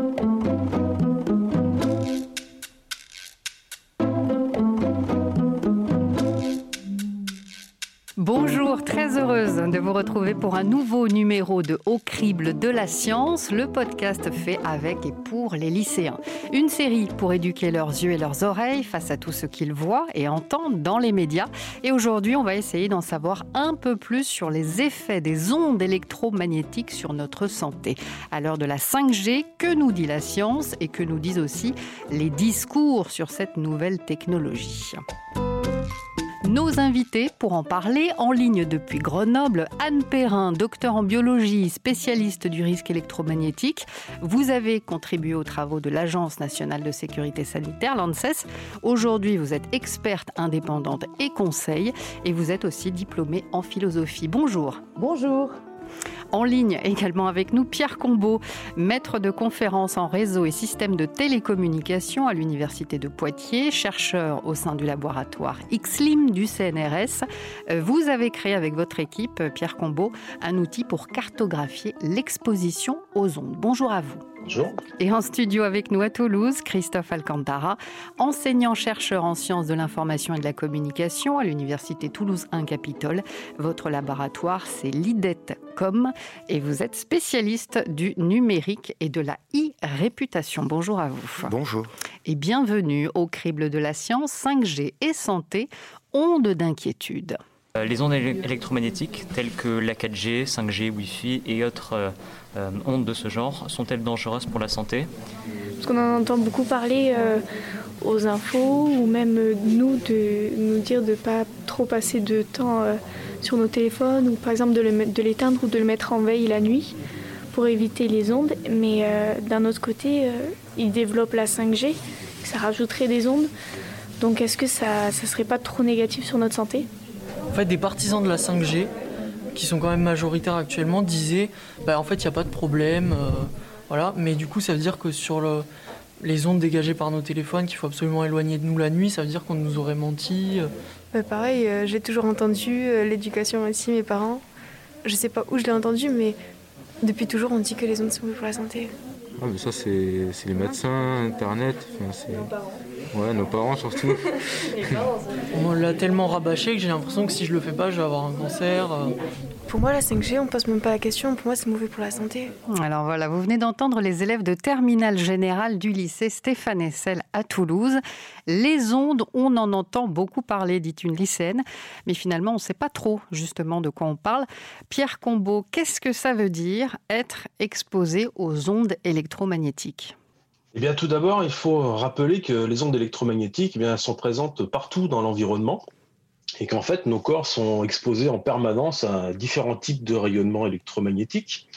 Thank you. Bonjour, très heureuse de vous retrouver pour un nouveau numéro de Au crible de la science, le podcast fait avec et pour les lycéens. Une série pour éduquer leurs yeux et leurs oreilles face à tout ce qu'ils voient et entendent dans les médias. Et aujourd'hui, on va essayer d'en savoir un peu plus sur les effets des ondes électromagnétiques sur notre santé. À l'heure de la 5G, que nous dit la science et que nous disent aussi les discours sur cette nouvelle technologie? Nos invités pour en parler en ligne depuis Grenoble. Anne Perrin, docteur en biologie, spécialiste du risque électromagnétique. Vous avez contribué aux travaux de l'Agence nationale de sécurité sanitaire, l'ANSES. Aujourd'hui, vous êtes experte indépendante et conseil et vous êtes aussi diplômée en philosophie. Bonjour. Bonjour. En ligne également avec nous, Pierre Combeau, maître de conférences en réseau et système de télécommunication à l'Université de Poitiers, chercheur au sein du laboratoire XLIM du CNRS. Euh, vous avez créé avec votre équipe, Pierre Combeau, un outil pour cartographier l'exposition aux ondes. Bonjour à vous. Bonjour. Et en studio avec nous à Toulouse, Christophe Alcantara, enseignant-chercheur en sciences de l'information et de la communication à l'Université Toulouse 1 Capitole. Votre laboratoire, c'est l'IDET.com et vous êtes spécialiste du numérique et de la e-réputation. Bonjour à vous. Bonjour. Et bienvenue au crible de la science 5G et santé, ondes d'inquiétude. Euh, les ondes électromagnétiques telles que la 4G, 5G, Wi-Fi et autres euh, euh, ondes de ce genre sont-elles dangereuses pour la santé? Parce qu'on en entend beaucoup parler aux infos ou même nous de nous dire de ne pas trop passer de temps sur nos téléphones ou par exemple de l'éteindre ou de le mettre en veille la nuit pour éviter les ondes. Mais d'un autre côté, ils développent la 5G, ça rajouterait des ondes. Donc est-ce que ça ne serait pas trop négatif sur notre santé? En fait, des partisans de la 5G, qui sont quand même majoritaires actuellement, disaient bah, en fait, il n'y a pas de problème. Euh, voilà. Mais du coup, ça veut dire que sur les ondes dégagées par nos téléphones, qu'il faut absolument éloigner de nous la nuit, ça veut dire qu'on nous aurait menti. Euh. Bah, pareil, euh, j'ai toujours entendu l'éducation aussi, mes parents. Je sais pas où je l'ai entendu, mais depuis toujours, on dit que les ondes sont bonnes pour la santé. Ah, mais ça, c'est les médecins, Internet. Ouais, nos parents surtout. on l'a tellement rabâché que j'ai l'impression que si je le fais pas, je vais avoir un cancer. Euh. Pour moi, la 5G, on pose même pas la question. Pour moi, c'est mauvais pour la santé. Alors voilà, vous venez d'entendre les élèves de terminale générale du lycée Stéphane Essel à Toulouse. Les ondes, on en entend beaucoup parler, dit une lycéenne, mais finalement, on ne sait pas trop justement de quoi on parle. Pierre Combeau, qu'est-ce que ça veut dire être exposé aux ondes électromagnétiques? Eh bien, tout d'abord, il faut rappeler que les ondes électromagnétiques eh bien, sont présentes partout dans l'environnement et qu'en fait, nos corps sont exposés en permanence à différents types de rayonnements électromagnétiques.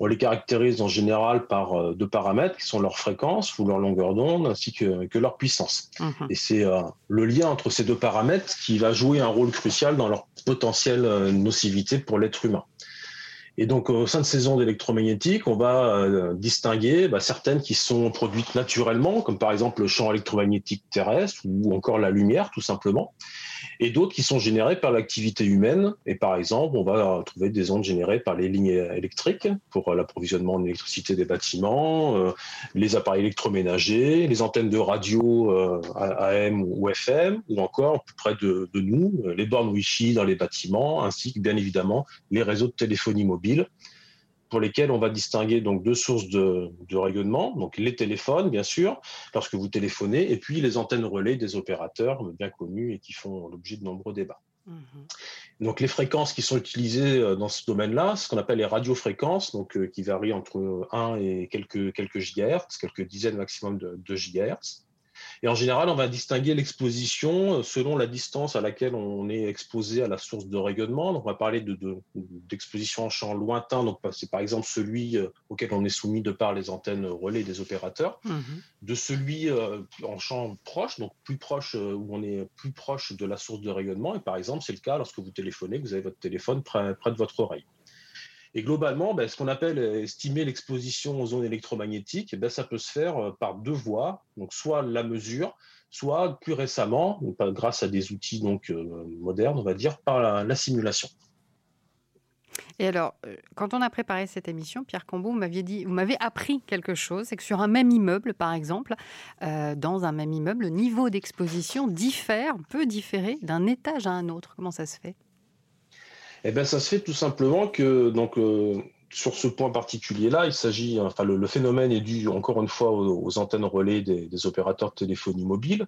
On les caractérise en général par euh, deux paramètres qui sont leur fréquence ou leur longueur d'onde ainsi que, leur puissance. Mhm. Et c'est euh, le lien entre ces deux paramètres qui va jouer un rôle crucial dans leur potentielle euh, nocivité pour l'être humain. Et donc, au sein de ces ondes électromagnétiques, on va euh, distinguer bah, certaines qui sont produites naturellement, comme par exemple le champ électromagnétique terrestre ou encore la lumière, tout simplement, et d'autres qui sont générées par l'activité humaine. Et par exemple, on va trouver des ondes générées par les lignes électriques pour euh, l'approvisionnement en électricité des bâtiments, euh, les appareils électroménagers, les antennes de radio AM ou FM, ou encore plus près de nous, les bornes Wi-Fi dans les bâtiments, ainsi que bien évidemment les réseaux de téléphonie mobile pour lesquels on va distinguer donc deux sources de, rayonnement, donc les téléphones bien sûr, lorsque vous téléphonez, et puis les antennes relais des opérateurs bien connus et qui font l'objet de nombreux débats. Mm-hmm. Donc les fréquences qui sont utilisées euh, dans ce domaine-là, ce qu'on appelle les radiofréquences, donc euh, qui varient entre 1 et quelques quelques gigahertz, quelques dizaines maximum de, de gigahertz. Et en général, on va distinguer l'exposition euh, selon la distance à laquelle on est exposé à la source de rayonnement. Donc, on va parler d'exposition de, en champ lointain. Donc, c'est par exemple celui euh, auquel on est soumis de par les antennes relais des opérateurs. Mhm. De celui euh, en champ proche, donc plus proche, où on est plus proche de la source de rayonnement. Et par exemple, c'est le cas lorsque vous téléphonez, que vous avez votre téléphone près, près de votre oreille. Et globalement, ben, ce qu'on appelle estimer l'exposition aux ondes électromagnétiques, ben, ça peut se faire euh, par deux voies, donc soit la mesure, soit plus récemment, grâce à des outils donc euh, modernes, on va dire, par la, simulation. Et alors, euh, quand on a préparé cette émission, Pierre Combeau, vous vous m'avez appris quelque chose, c'est que sur un même immeuble, par exemple, euh, dans un même immeuble, le niveau d'exposition diffère, peut différer d'un étage à un autre. Comment ça se fait? Eh bien, ça se fait tout simplement que donc euh, sur ce point particulier-là, il s'agit, enfin, le, phénomène est dû encore une fois aux, antennes relais des, opérateurs de téléphonie mobile.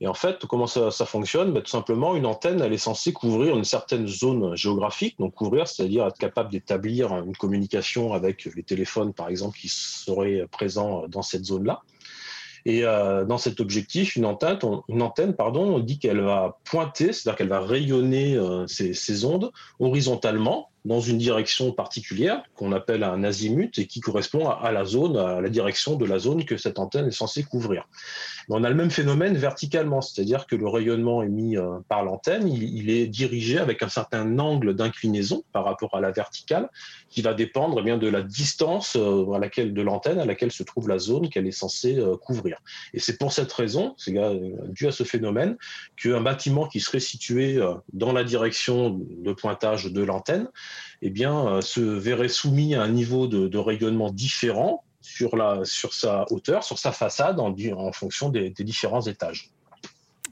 Et en fait, comment ça, fonctionne? Ben, Tout simplement, une antenne, elle est censée couvrir une certaine zone géographique, donc couvrir, c'est-à-dire être capable d'établir une communication avec les téléphones, par exemple, qui seraient présents dans cette zone-là. Et euh, dans cet objectif, une antenne, pardon, on dit qu'elle va pointer, c'est-à-dire qu'elle va rayonner euh, ces, ondes horizontalement dans une direction particulière qu'on appelle un azimut et qui correspond à, la zone, à la direction de la zone que cette antenne est censée couvrir. on a le même phénomène verticalement, c'est-à-dire que le rayonnement émis euh, par l'antenne, il, est dirigé avec un certain angle d'inclinaison par rapport à la verticale, qui va dépendre eh bien de la distance euh, à laquelle de l'antenne à laquelle se trouve la zone qu'elle est censée euh, couvrir. Et c'est pour cette raison, c'est dû à ce phénomène, qu'un bâtiment qui serait situé dans la direction de pointage de l'antenne eh bien, euh, se verrait soumis à un niveau de, rayonnement différent sur, la, sur sa hauteur, sur sa façade, en, en fonction des différents étages.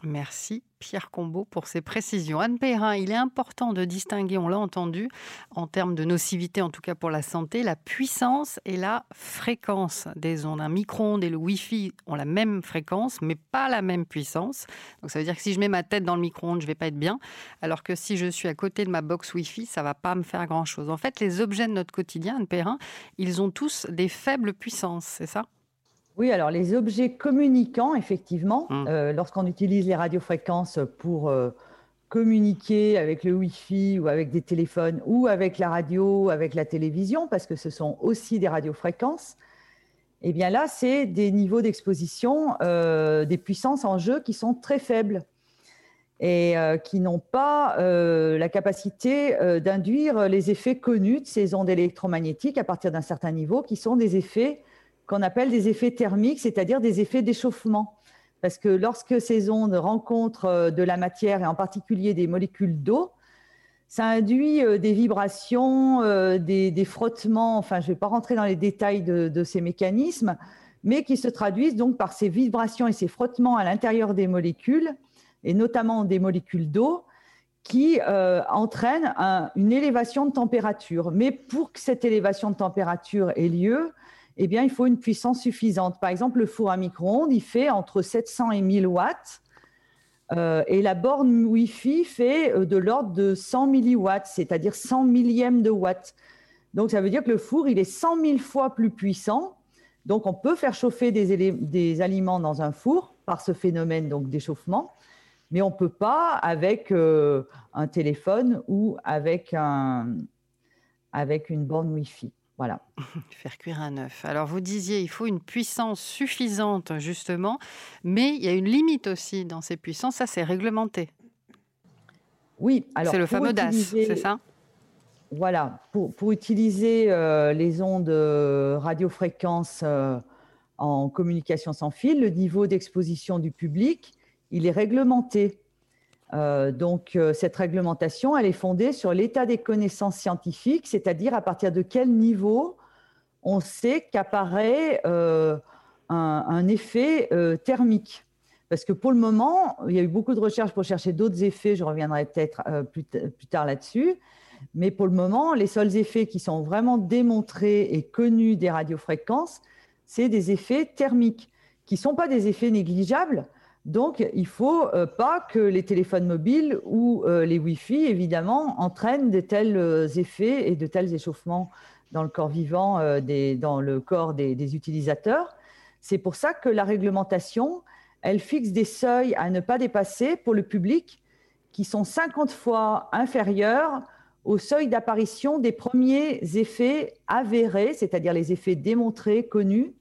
Merci Pierre Combeau pour ces précisions. Anne Perrin, il est important de distinguer, on l'a entendu, en termes de nocivité, en tout cas pour la santé, la puissance et la fréquence des ondes. Un micro-ondes et le Wi-Fi ont la même fréquence, mais pas la même puissance. Donc ça veut dire que si je mets ma tête dans le micro-ondes, je vais pas être bien, alors que si je suis à côté de ma box Wi-Fi, ça va pas me faire grand-chose. En fait, les objets de notre quotidien, Anne Perrin, ils ont tous des faibles puissances, c'est ça? Oui, alors les objets communicants, effectivement, hum. euh, lorsqu'on utilise les radiofréquences pour euh, communiquer avec le Wi-Fi ou avec des téléphones ou avec la radio, avec la télévision, parce que ce sont aussi des radiofréquences, eh bien là, c'est des niveaux d'exposition, euh, des puissances en jeu qui sont très faibles et qui n'ont pas la capacité d'induire les effets connus de ces ondes électromagnétiques à partir d'un certain niveau, qui sont des effets qu'on appelle des effets thermiques, c'est-à-dire des effets d'échauffement. Parce que lorsque ces ondes rencontrent euh, de la matière, et en particulier des molécules d'eau, ça induit euh, des vibrations, euh, des, frottements, enfin je ne vais pas rentrer dans les détails de, ces mécanismes, mais qui se traduisent donc par ces vibrations et ces frottements à l'intérieur des molécules, et notamment des molécules d'eau, qui entraînent une élévation de température. Mais pour que cette élévation de température ait lieu, eh bien, il faut une puissance suffisante. Par exemple, le four à micro-ondes, il fait entre 700 et 1000 watts. Euh, et la borne Wi-Fi fait euh, de l'ordre de 100 milliwatts, c'est-à-dire 100 millièmes de watts. Donc, ça veut dire que le four, il est 100 000 fois plus puissant. Donc, on peut faire chauffer des, aliments dans un four par ce phénomène d'échauffement, mais on ne peut pas avec euh, un téléphone ou avec une borne Wi-Fi. Voilà. Faire cuire un œuf. Alors vous disiez, il faut une puissance suffisante justement, mais il y a une limite aussi dans ces puissances. Ça, c'est réglementé. Oui. Alors c'est le fameux DAS, c'est ça? Voilà. Pour, utiliser euh, les ondes euh, radiofréquences euh, en communication sans fil, le niveau d'exposition du public, il est réglementé. Euh, donc, euh, cette réglementation, elle est fondée sur l'état des connaissances scientifiques, c'est-à-dire à partir de quel niveau on sait qu'apparaît euh, un, effet thermique. Parce que pour le moment, il y a eu beaucoup de recherches pour chercher d'autres effets, je reviendrai peut-être plus, plus, tard là-dessus, mais pour le moment, les seuls effets qui sont vraiment démontrés et connus des radiofréquences, c'est des effets thermiques, qui ne sont pas des effets négligeables, donc, il ne faut euh, pas que les téléphones mobiles ou euh, les Wi-Fi, évidemment, entraînent de tels euh, effets et de tels échauffements dans le corps vivant, dans le corps des, utilisateurs. C'est pour ça que la réglementation, elle fixe des seuils à ne pas dépasser pour le public qui sont 50 fois inférieurs au seuil d'apparition des premiers effets avérés, c'est-à-dire les effets démontrés, connus,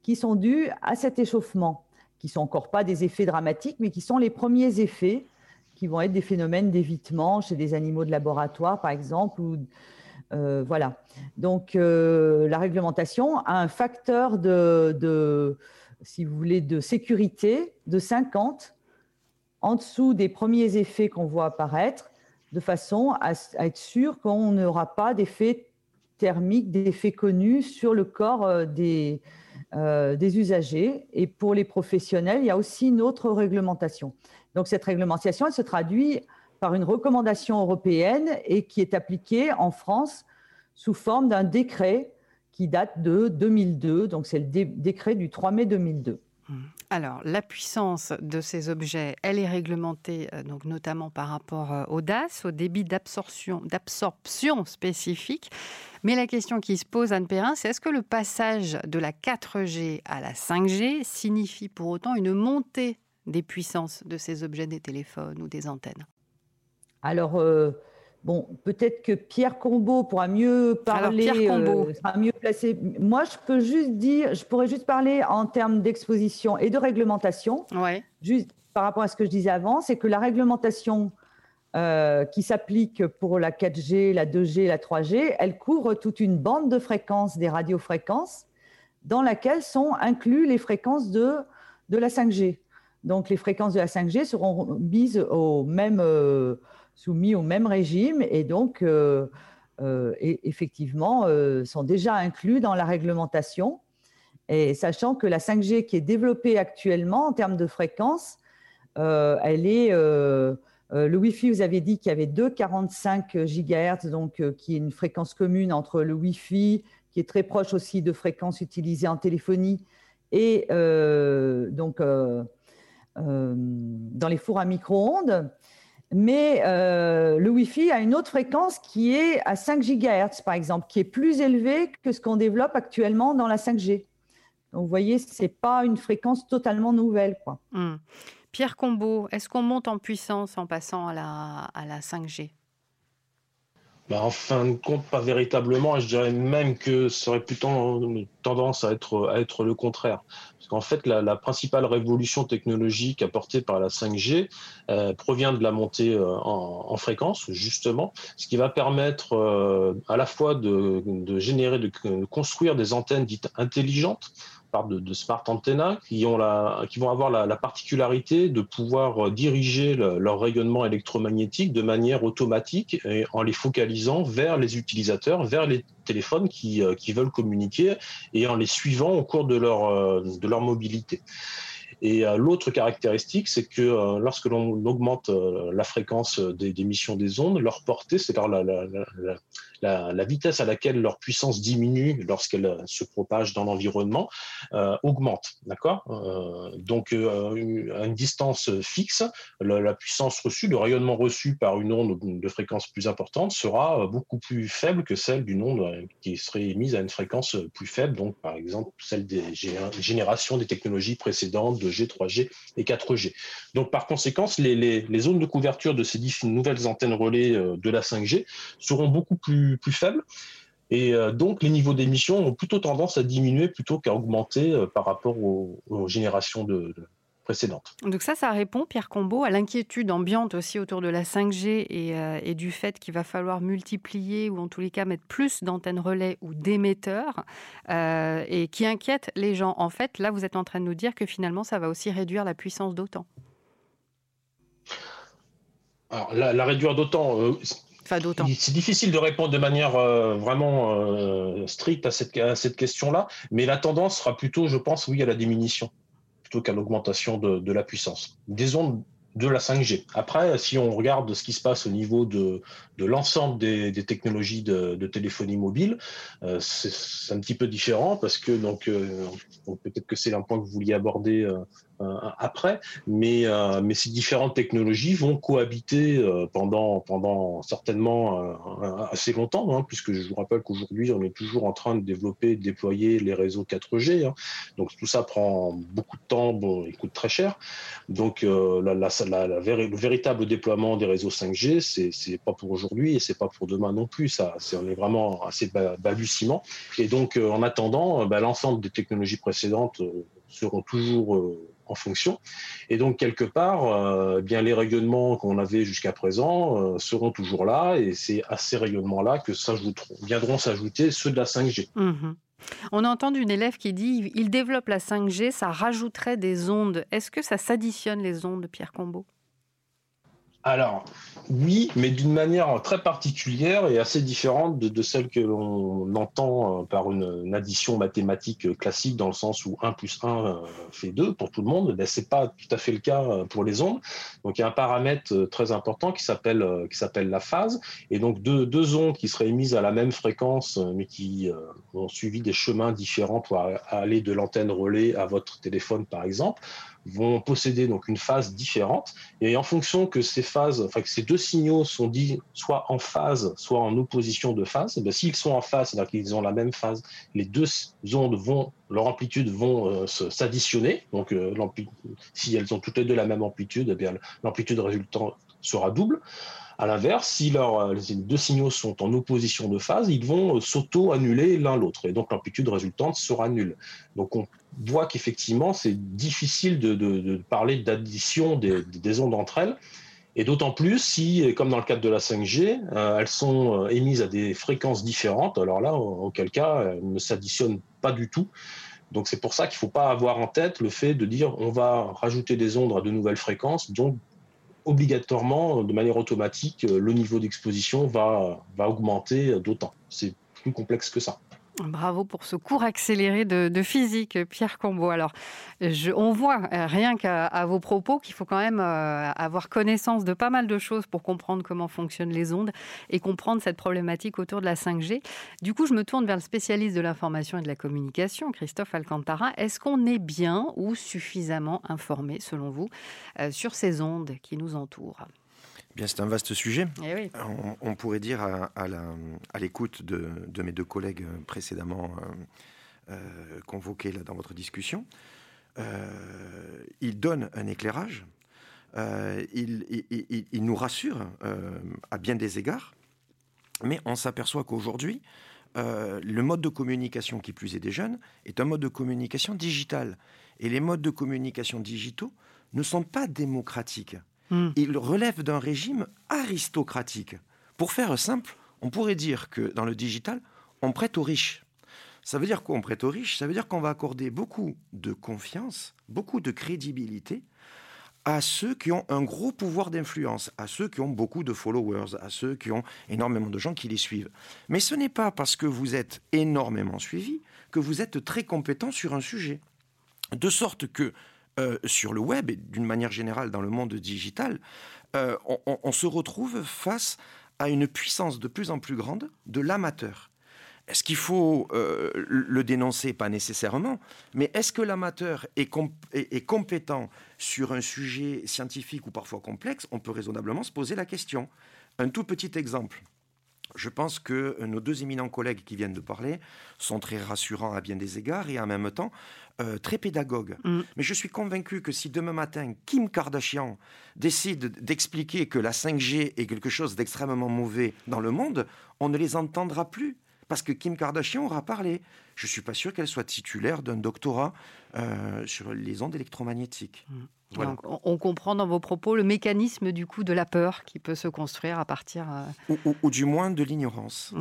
qui sont dus à cet échauffement qui sont encore pas des effets dramatiques, mais qui sont les premiers effets qui vont être des phénomènes d'évitement chez des animaux de laboratoire, par exemple. Ou, euh, voilà. Donc, euh, la réglementation a un facteur de, si vous voulez, de sécurité de 50 en dessous des premiers effets qu'on voit apparaître de façon à, être sûr qu'on n'aura pas d'effet thermique, d'effet connus sur le corps des, des usagers. Et pour les professionnels, il y a aussi une autre réglementation. Donc cette réglementation, elle se traduit par une recommandation européenne et qui est appliquée en France sous forme d'un décret qui date de 2002. Donc c'est le décret du 3 mai 2002. Alors, la puissance de ces objets, elle est réglementée euh, donc notamment par rapport euh, au DAS, au débit d'absorption, d'absorption spécifique. Mais la question qui se pose, Anne Perrin, c'est est-ce que le passage de la 4G à la 5G signifie pour autant une montée des puissances de ces objets des téléphones ou des antennes? Alors, euh, bon, peut-être que Pierre Combeau pourra mieux parler, Alors. Euh, sera mieux placé. Moi, je peux juste dire, je pourrais juste parler en termes d'exposition et de réglementation. Ouais. Juste par rapport à ce que je disais avant, c'est que la réglementation euh, qui s'applique pour la 4G, la 2G, la 3G, elle couvre toute une bande de fréquences des radiofréquences dans laquelle sont inclus les fréquences de, de la 5G. Donc les fréquences de la 5G seront mises au même, soumis au même régime et donc euh, euh, effectivement euh, sont déjà inclus dans la réglementation. Et sachant que la 5G qui est développée actuellement en termes de fréquence, elle est le Wi-Fi, vous avez dit qu'il y avait 2,45 GHz, donc qui est une fréquence commune entre le Wi-Fi, qui est très proche aussi de fréquences utilisées en téléphonie, et donc dans les fours à micro-ondes. Mais euh, le Wi-Fi a une autre fréquence qui est à 5 GHz, par exemple, qui est plus élevée que ce qu'on développe actuellement dans la 5G. Donc, vous voyez, ce n'est pas une fréquence totalement nouvelle. Hmm. Pierre Combeau, est-ce qu'on monte en puissance en passant à la, à la 5G bah, en fin de compte, pas véritablement. Je dirais même que ce serait plutôt tendance à être, le contraire. Parce qu'en fait, la, principale révolution technologique apportée par la 5G euh, provient de la montée euh, en, fréquence, justement, ce qui va permettre euh, à la fois de générer, de construire des antennes dites intelligentes de, smart antennas qui, ont la, qui vont avoir la, particularité de pouvoir euh, diriger leur rayonnement électromagnétique de manière automatique et en les focalisant vers les utilisateurs, vers les téléphones qui, euh, qui veulent communiquer et en les suivant au cours de leur, euh, de leur mobilité. Et l'autre caractéristique, c'est que lorsque l'on augmente la fréquence d'émission des, ondes, leur portée, c'est-à-dire la, vitesse à laquelle leur puissance diminue lorsqu'elle euh, se propage dans l'environnement euh, augmente. D'accord euh, Donc, à une distance fixe, la, puissance reçue, le rayonnement reçu par une onde de fréquence plus importante sera beaucoup plus faible que celle d'une onde qui serait émise à une fréquence plus faible, donc par exemple celle des générations des technologies précédentes de G, 3G et 4G. Donc, par conséquent, les, les zones de couverture de ces nouvelles antennes relais de la 5G seront beaucoup plus plus, faible. Et euh, donc, les niveaux d'émission ont plutôt tendance à diminuer plutôt qu'à augmenter euh, par rapport aux, générations de, précédentes. Donc ça, ça répond, Pierre Combeau, à l'inquiétude ambiante aussi autour de la 5G euh, et, du fait qu'il va falloir multiplier ou en tous les cas mettre plus d'antennes relais ou d'émetteurs et qui inquiète les gens. En fait, là, vous êtes en train de nous dire que finalement, ça va aussi réduire la puissance d'autant. Alors, la, réduire d'autant, c'est difficile de répondre de manière euh, vraiment euh, stricte à cette, question-là, mais la tendance sera plutôt, je pense, oui, à la diminution plutôt qu'à l'augmentation de, la puissance. Des ondes de la 5G. Après, si on regarde ce qui se passe au niveau de, l'ensemble des, technologies de, téléphonie mobile, euh, c'est un petit peu différent parce que donc, peut-être que c'est un point que vous vouliez aborder après, mais, euh, mais ces différentes technologies vont cohabiter euh, pendant, pendant certainement assez longtemps, hein, puisque je vous rappelle qu'aujourd'hui, on est toujours en train de développer, de déployer les réseaux 4G. Hein. donc tout ça prend beaucoup de temps, bon, il coûte très cher. Donc le véritable déploiement des réseaux 5G, c'est pas pour aujourd'hui et c'est pas pour demain non plus. Ça, on est vraiment assez balbutiement. Et donc en attendant, bah, l'ensemble des technologies précédentes seront toujours en fonction. Et donc, quelque part, euh, eh bien, les rayonnements qu'on avait jusqu'à présent euh, seront toujours là, et c'est à ces rayonnements-là que viendront s'ajouter ceux de la 5G. Mhm. On a entendu une élève qui dit il développe la 5G, ça rajouterait des ondes. Est-ce que ça s'additionne les ondes, Pierre Combeau? Alors, oui, mais d'une manière très particulière et assez différente de, celle que l'on entend euh, par une, addition mathématique classique, dans le sens où 1 plus 1 euh, fait 2 pour tout le monde. Ce n'est pas tout à fait le cas euh, pour les ondes. Donc, il y a un paramètre très important qui s'appelle la phase. Et donc, deux, deux, ondes qui seraient émises à la même fréquence, mais qui ont suivi des chemins différents pour aller de l'antenne relais à votre téléphone, par exemple, vont posséder donc une phase différente. Et en fonction que ces phases, enfin que ces deux signaux sont dits soit en phase, soit en opposition de phase, eh s'ils sont en phase, c'est-à-dire qu'ils ont la même phase, les deux ondes vont, leur amplitude vont euh, s'additionner. Donc, euh, si elles ont toutes les deux la même amplitude, eh bien l'amplitude résultante sera double. À l'inverse, si leurs euh, les deux signaux sont en opposition de phase, ils vont s'auto-annuler l'un l'autre, et donc l'amplitude résultante sera nulle. Donc on voit qu'effectivement, c'est difficile de, parler d'addition des, ondes entre elles. Et d'autant plus si, comme dans le cadre de la 5G, euh, elles sont euh, émises à des fréquences différentes. Alors là, auquel cas, elles ne s'additionnent pas du tout. Donc c'est pour ça qu'il ne faut pas avoir en tête le fait de dire on va rajouter des ondes à de nouvelles fréquences, donc obligatoirement, de manière automatique, le niveau d'exposition va, augmenter d'autant. C'est plus complexe que ça. Bravo pour ce cours accéléré de, physique, Pierre Combeau. Alors, on voit euh, rien qu'à vos propos qu'il faut quand même euh, avoir connaissance de pas mal de choses pour comprendre comment fonctionnent les ondes et comprendre cette problématique autour de la 5G. Du coup, je me tourne vers le spécialiste de l'information et de la communication, Christophe Alcantara. Est-ce qu'on est bien ou suffisamment informé, selon vous, euh, sur ces ondes qui nous entourent? Bien, c'est un vaste sujet. Eh on, pourrait dire à, l'écoute de, mes deux collègues précédemment euh, euh, convoqués là, dans votre discussion, euh, il donne un éclairage, il, nous rassure à bien des égards, mais on s'aperçoit qu'aujourd'hui, le mode de communication qui plus est des jeunes est un mode de communication digital. Et les modes de communication digitaux ne sont pas démocratiques. Hmm. Il relève d'un régime aristocratique. Pour faire simple, on pourrait dire que dans le digital, on prête aux riches. Ça veut dire quoi on prête aux riches? Ça veut dire qu'on va accorder beaucoup de confiance, beaucoup de crédibilité à ceux qui ont un gros pouvoir d'influence, à ceux qui ont beaucoup de followers, à ceux qui ont énormément de gens qui les suivent. Mais ce n'est pas parce que vous êtes énormément suivi que vous êtes très compétent sur un sujet. De sorte que euh, sur le web et d'une manière générale dans le monde digital, euh, on, se retrouve face à une puissance de plus en plus grande de l'amateur. Est-ce qu'il faut euh, le dénoncer? Pas nécessairement. Mais est-ce que l'amateur est, est, compétent sur un sujet scientifique ou parfois complexe? On peut raisonnablement se poser la question. Un tout petit exemple. Je pense que nos deux éminents collègues qui viennent de parler sont très rassurants à bien des égards et en même temps euh, très pédagogues. Mm. Mais je suis convaincu que si demain matin Kim Kardashian décide d'expliquer que la 5G est quelque chose d'extrêmement mauvais dans le monde, on ne les entendra plus parce que Kim Kardashian aura parlé. Je ne suis pas sûr qu'elle soit titulaire d'un doctorat euh, sur les ondes électromagnétiques. Mm on comprend dans vos propos le mécanisme du coup de la peur qui peut se construire à partir. Euh, ou, du moins de l'ignorance.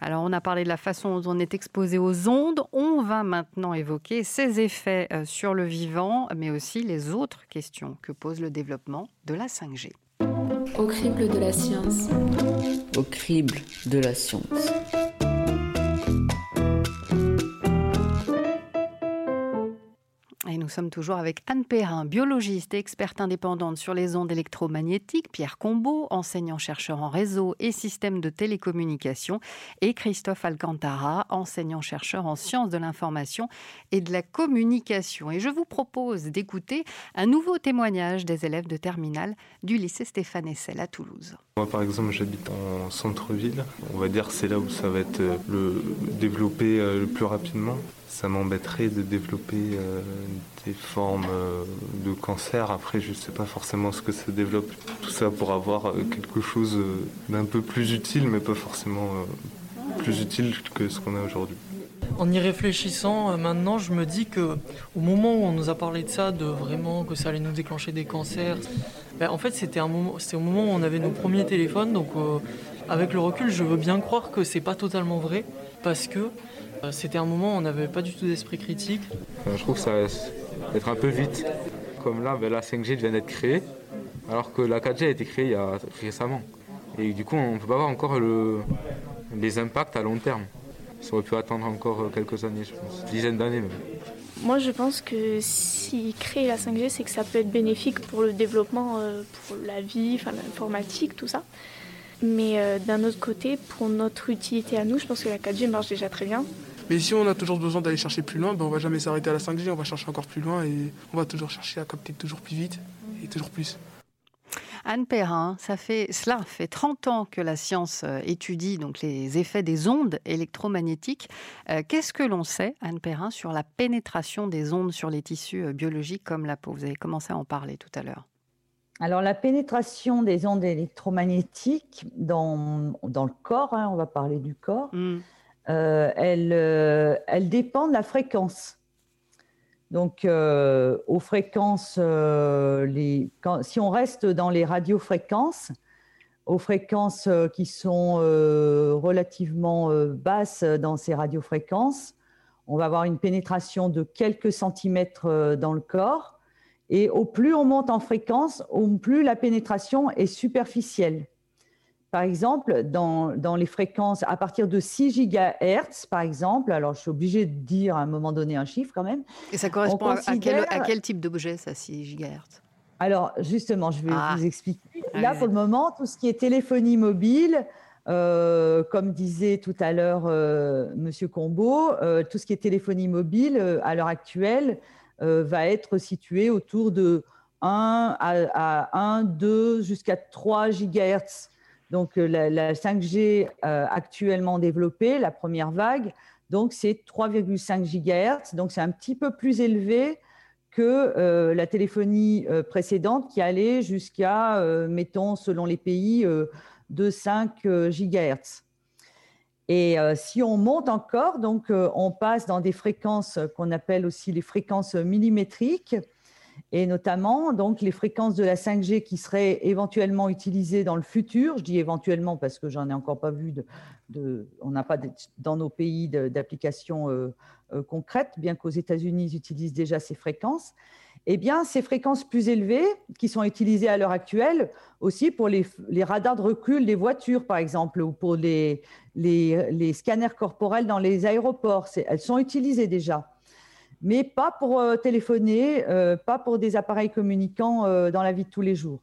Alors, on a parlé de la façon dont on est exposé aux ondes. On va maintenant évoquer ses effets euh, sur le vivant, mais aussi les autres questions que pose le développement de la 5G. Au crible de la science. Au crible de la science. Nous sommes toujours avec Anne Perrin, biologiste et experte indépendante sur les ondes électromagnétiques, Pierre Combeau, enseignant-chercheur en réseau et système de télécommunication, et Christophe Alcantara, enseignant-chercheur en sciences de l'information et de la communication. Et je vous propose d'écouter un nouveau témoignage des élèves de terminale du lycée Stéphane Essel à Toulouse. Moi, par exemple, j'habite en centre-ville. On va dire c'est là où ça va être euh, développé euh, le plus rapidement ça m'embêterait de développer euh, des formes euh, de cancer. Après, je ne sais pas forcément ce que ça développe. Tout ça pour avoir euh, quelque chose d'un peu plus utile, mais pas forcément plus utile que ce qu'on a aujourd'hui. En y réfléchissant, maintenant, je me dis que au moment où on nous a parlé de ça, de vraiment que ça allait nous déclencher des cancers, ben, en fait, c'était un moment, c'était au moment où on avait nos premiers téléphones. Donc, avec le recul, je veux bien croire que c'est pas totalement vrai, parce que c'était un moment où on n'avait pas du tout d'esprit critique. Euh, je trouve que ça va être un peu vite. Comme là, ben, la 5G vient d'être créée. alors que la 4G a été créée il y a récemment. Et du coup, on ne peut pas voir encore le, les impacts à long terme. Ça aurait pu attendre encore quelques années, je pense, dizaines d'années même. Moi, je pense que s'ils créent la 5G, c'est que ça peut être bénéfique pour le développement, euh, pour la vie, enfin l'informatique, tout ça. Mais euh, d'un autre côté, pour notre utilité à nous, je pense que la 4G marche déjà très bien. Mais si on a toujours besoin d'aller chercher plus loin, ben on va jamais s'arrêter à la 5G, on va chercher encore plus loin et on va toujours chercher à capter toujours plus vite et toujours plus. Anne Perrin, ça fait, cela fait 30 ans que la science euh, étudie donc les effets des ondes électromagnétiques. Euh, qu'est-ce que l'on sait, Anne Perrin, sur la pénétration des ondes sur les tissus euh, biologiques comme la peau? Vous avez commencé à en parler tout à l'heure. Alors la pénétration des ondes électromagnétiques dans, dans le corps, hein, on va parler du corps, mmh. Elle, elle dépend de la fréquence. Donc, euh, aux fréquences, euh, si on reste dans les radiofréquences, aux fréquences euh, qui sont relativement basses dans ces radiofréquences, on va avoir une pénétration de quelques centimètres dans le corps. Et au plus on monte en fréquence, au plus la pénétration est superficielle. Par exemple, dans, les fréquences à partir de 6 GHz, par exemple, alors je suis obligée de dire à un moment donné un chiffre quand même. Et ça correspond à, quel, type d'objet, ça, 6 GHz Alors, justement, je vais ah. vous expliquer. Là, pour le moment, tout ce qui est téléphonie mobile, euh, comme disait tout à l'heure euh, Monsieur Combeau, euh, tout ce qui est téléphonie mobile à l'heure actuelle va être situé autour de 1 à, à 1, 2 jusqu'à 3 GHz. Donc euh, la, 5G euh, actuellement développée, la première vague, donc c'est 3,5 GHz, donc c'est un petit peu plus élevé que euh, la téléphonie précédente qui allait jusqu'à, mettons, selon les pays, de 5 GHz. Et si on monte encore, donc on passe dans des fréquences qu'on appelle aussi les fréquences millimétriques, et notamment donc les fréquences de la 5G qui seraient éventuellement utilisées dans le futur. Je dis éventuellement parce que j'en ai encore pas vu de, on n'a pas dans nos pays d'applications euh, euh, concrètes, bien qu'aux États-Unis ils utilisent déjà ces fréquences. Eh bien, ces fréquences plus élevées qui sont utilisées à l'heure actuelle aussi pour les, radars de recul des voitures, par exemple, ou pour les, les, les scanners corporels dans les aéroports, elles sont utilisées déjà mais pas pour euh, téléphoner, euh, pas pour des appareils communicants euh, dans la vie de tous les jours.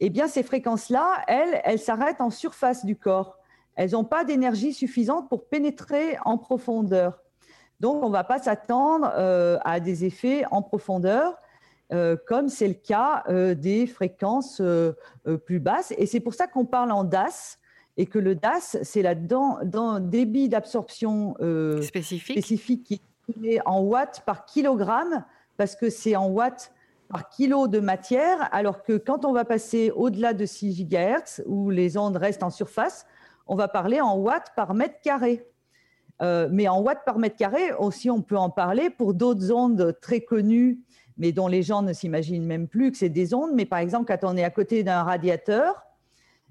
Eh bien, ces fréquences-là, elles, elles s'arrêtent en surface du corps. Elles n'ont pas d'énergie suffisante pour pénétrer en profondeur. Donc, on ne va pas s'attendre à des effets en profondeur, comme c'est le cas des fréquences plus basses. Et c'est pour ça qu'on parle en DAS, et que le DAS, c'est la débit d'absorption spécifique. spécifique qui en watts par kilogramme, parce que c'est en watts par kilo de matière, alors que quand on va passer au-delà de 6 GHz, où les ondes restent en surface, on va parler en watts par mètre carré. Euh, mais en watts par mètre carré, aussi, on peut en parler pour d'autres ondes très connues, mais dont les gens ne s'imaginent même plus que c'est des ondes. Mais par exemple, quand on est à côté d'un radiateur,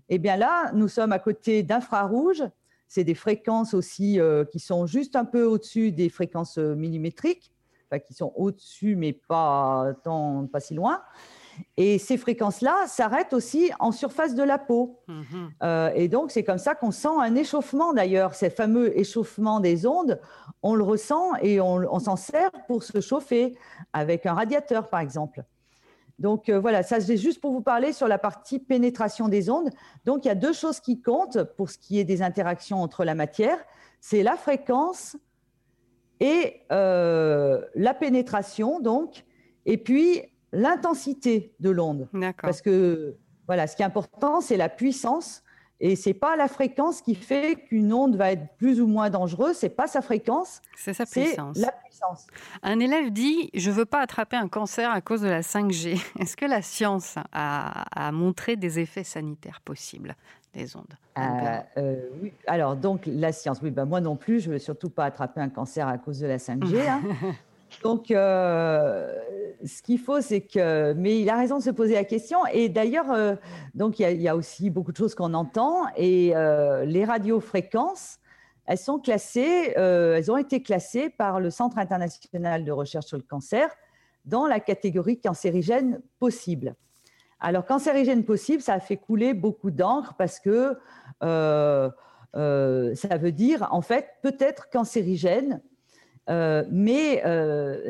eh bien là, nous sommes à côté d'infrarouge c'est des fréquences aussi euh, qui sont juste un peu au-dessus des fréquences euh, millimétriques, enfin, qui sont au-dessus, mais pas, tant, pas si loin. Et ces fréquences-là s'arrêtent aussi en surface de la peau. Mhm. Euh, et donc, c'est comme ça qu'on sent un échauffement d'ailleurs. Ces fameux échauffements des ondes, on le ressent et on s'en sert pour se chauffer avec un radiateur, par exemple. Donc euh, voilà, ça c'est juste pour vous parler sur la partie pénétration des ondes. Donc il y a deux choses qui comptent pour ce qui est des interactions entre la matière, c'est la fréquence et euh, la pénétration, donc, et puis l'intensité de l'onde. Parce que voilà, ce qui est important, c'est la puissance et c'est pas la fréquence qui fait qu'une onde va être plus ou moins dangereuse, c'est pas sa fréquence, c'est sa puissance. La puissance. Un élève dit Je veux pas attraper un cancer à cause de la 5G. Est-ce que la science a, montré des effets sanitaires possibles des ondes euh, euh, oui. Alors, donc, la science, oui, ben, moi non plus, je veux surtout pas attraper un cancer à cause de la 5G. Hein. Donc, euh, ce qu'il faut, c'est que. Mais il a raison de se poser la question. Et d'ailleurs, euh, donc il y, a aussi beaucoup de choses qu'on entend. Et euh, les radiofréquences, elles sont classées, elles ont été classées par le Centre international de recherche sur le cancer dans la catégorie cancérigène possible. Alors, cancérigène possible, ça a fait couler beaucoup d'encre parce que ça veut dire, en fait, peut-être cancérigène, euh, mais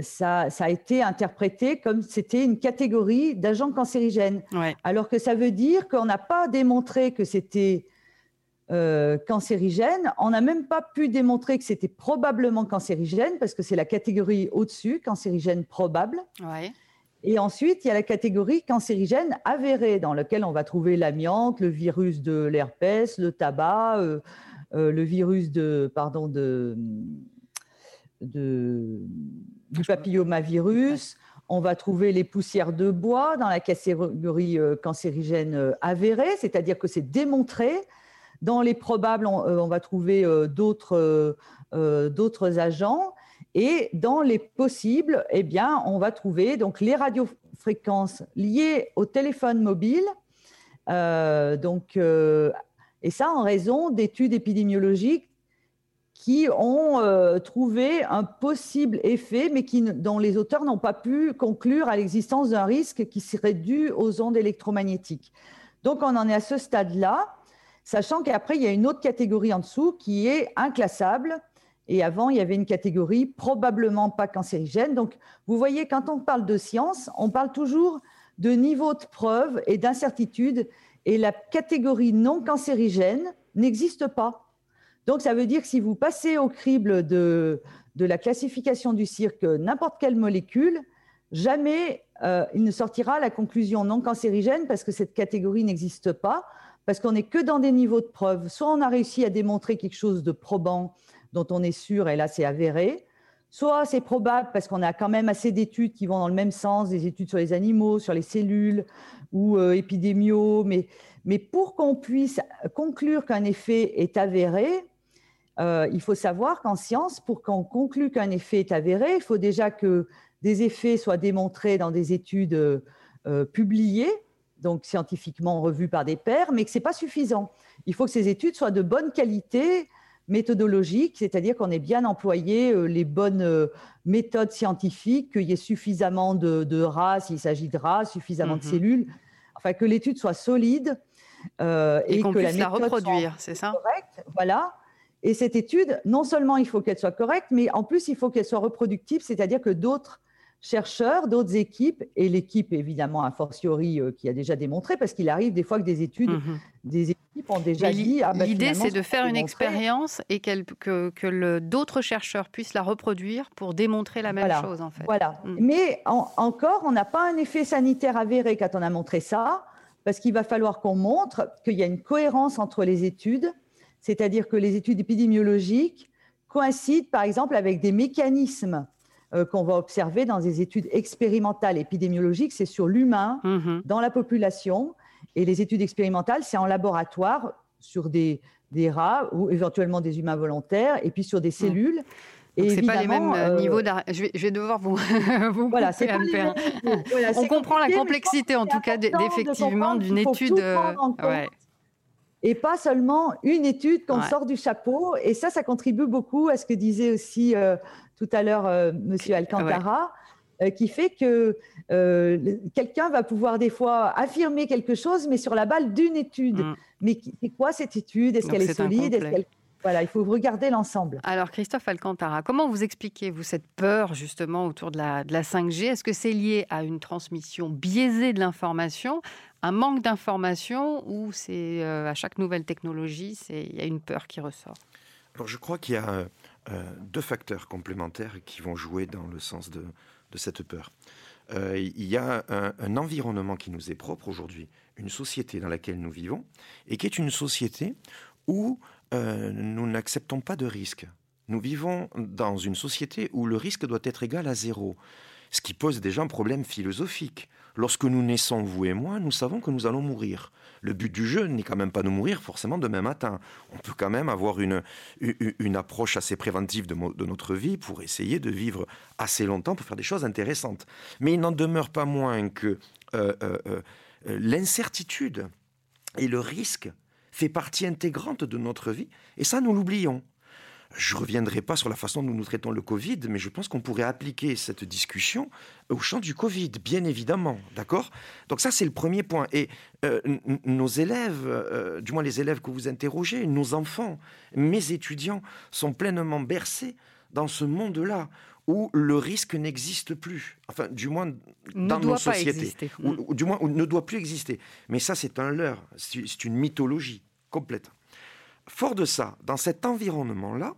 ça, a été interprété comme c'était une catégorie d'agents cancérigènes. Alors que ça veut dire qu'on n'a pas démontré que c'était cancérigène. On n'a même pas pu démontrer que c'était probablement cancérigène parce que c'est la catégorie au-dessus, cancérigène probable. Et ensuite, il y a la catégorie cancérigène avérée, dans laquelle on va trouver l'amiante, le virus de l'herpès, le tabac, euh, euh, le virus de, pardon, de, de, du papillomavirus. On va trouver les poussières de bois dans la catégorie euh, cancérigène avérée, c'est-à-dire que c'est démontré. Dans les probables, on va trouver d'autres agents. Et dans les possibles, eh bien, on va trouver donc les radiofréquences liées au téléphone mobile. Euh, donc, euh, et ça en raison d'études épidémiologiques qui ont euh, trouvé un possible effet, mais qui, dont les auteurs n'ont pas pu conclure à l'existence d'un risque qui serait dû aux ondes électromagnétiques. Donc, on en est à ce stade-là, sachant qu'après, il y a une autre catégorie en dessous qui est inclassable, et avant, il y avait une catégorie probablement pas cancérigène. Donc, vous voyez, quand on parle de science, on parle toujours de niveau de preuve et d'incertitude. Et la catégorie non cancérigène n'existe pas. Donc, ça veut dire que si vous passez au crible de, de la classification du cirque n'importe quelle molécule, jamais euh, il ne sortira la conclusion non cancérigène parce que cette catégorie n'existe pas, parce qu'on n'est que dans des niveaux de preuve. Soit on a réussi à démontrer quelque chose de probant dont on est sûr, et là c'est avéré. Soit c'est probable parce qu'on a quand même assez d'études qui vont dans le même sens, des études sur les animaux, sur les cellules ou euh, épidémiaux, mais, mais pour qu'on puisse conclure qu'un effet est avéré, euh, il faut savoir qu'en science, pour qu'on conclue qu'un effet est avéré, il faut déjà que des effets soient démontrés dans des études euh, publiées, donc scientifiquement revues par des pairs, mais que ce n'est pas suffisant. Il faut que ces études soient de bonne qualité, méthodologique, c'est-à-dire qu'on ait bien employé euh, les bonnes méthodes scientifiques, qu'il y ait suffisamment de, rats, s'il s'agit de rats, suffisamment de mhm. cellules, enfin que l'étude soit solide euh, et, qu'on puisse la, reproduire, c'est ça correcte, Voilà. Et cette étude, non seulement il faut qu'elle soit correcte, mais en plus il faut qu'elle soit reproductive, c'est-à-dire que d'autres chercheurs, d'autres équipes, et l'équipe évidemment a fortiori euh, qui a déjà démontré, parce qu'il arrive des fois que des études, mhm. des équipes ont déjà dit. Ah, bah, l'idée, c'est de faire une expérience et que, que d'autres chercheurs puissent la reproduire pour démontrer la même chose, en fait. Voilà. Mm. Mais encore, on n'a pas un effet sanitaire avéré quand on a montré ça, parce qu'il va falloir qu'on montre qu'il y a une cohérence entre les études, c'est-à-dire que les études épidémiologiques coïncident, par exemple, avec des mécanismes euh, qu'on va observer dans des études expérimentales épidémiologiques, c'est sur l'humain, mhm. dans la population. Et les études expérimentales, c'est en laboratoire sur des, des, rats ou éventuellement des humains volontaires, et puis sur des cellules. Et c'est pas les mêmes euh, euh, niveaux je vais, je vais, devoir vous, vous voilà, c'est On comprend la complexité, en tout cas, d'effectivement, d'une étude. Et pas seulement une étude qu'on sort du chapeau. Et ça, ça contribue beaucoup à ce que disait aussi tout à l'heure euh, Monsieur Alcantara, euh, qui fait que euh, quelqu'un va pouvoir des fois affirmer quelque chose, mais sur la balle d'une étude. Mm. Mais c'est quoi cette étude? Est-ce qu'elle est, solide? Voilà, il faut regarder l'ensemble. Alors, Christophe Alcantara, comment vous expliquez, vous, cette peur justement autour de la, de la 5G Est-ce que c'est lié à une transmission biaisée de l'information, un manque d'information, ou c'est à chaque nouvelle technologie, il y a une peur qui ressort? Alors, je crois qu'il y a euh, deux facteurs complémentaires qui vont jouer dans le sens de, cette peur. Euh, il y a un, environnement qui nous est propre aujourd'hui, une société dans laquelle nous vivons, et qui est une société où euh, nous n'acceptons pas de risques. Nous vivons dans une société où le risque doit être égal à zéro, ce qui pose déjà un problème philosophique. Lorsque nous naissons, vous et moi, nous savons que nous allons mourir le but du jeu n'est quand même pas de mourir forcément demain matin. On peut quand même avoir une, une approche assez préventive de, notre vie pour essayer de vivre assez longtemps, pour faire des choses intéressantes. Mais il n'en demeure pas moins que euh, euh, l'incertitude et le risque fait partie intégrante de notre vie, et ça nous l'oublions. Je ne reviendrai pas sur la façon dont nous traitons le Covid, mais je pense qu'on pourrait appliquer cette discussion au champ du Covid, bien évidemment. D'accord? Donc ça, c'est le premier point. Et euh, nos élèves, euh, du moins les élèves que vous interrogez, nos enfants, mes étudiants, sont pleinement bercés dans ce monde-là où le risque n'existe plus. Enfin, du moins dans nos sociétés. Ou, du moins, ne doit plus exister. Mais ça, c'est un leurre. C'est une mythologie complète. Fort de ça, dans cet environnement-là,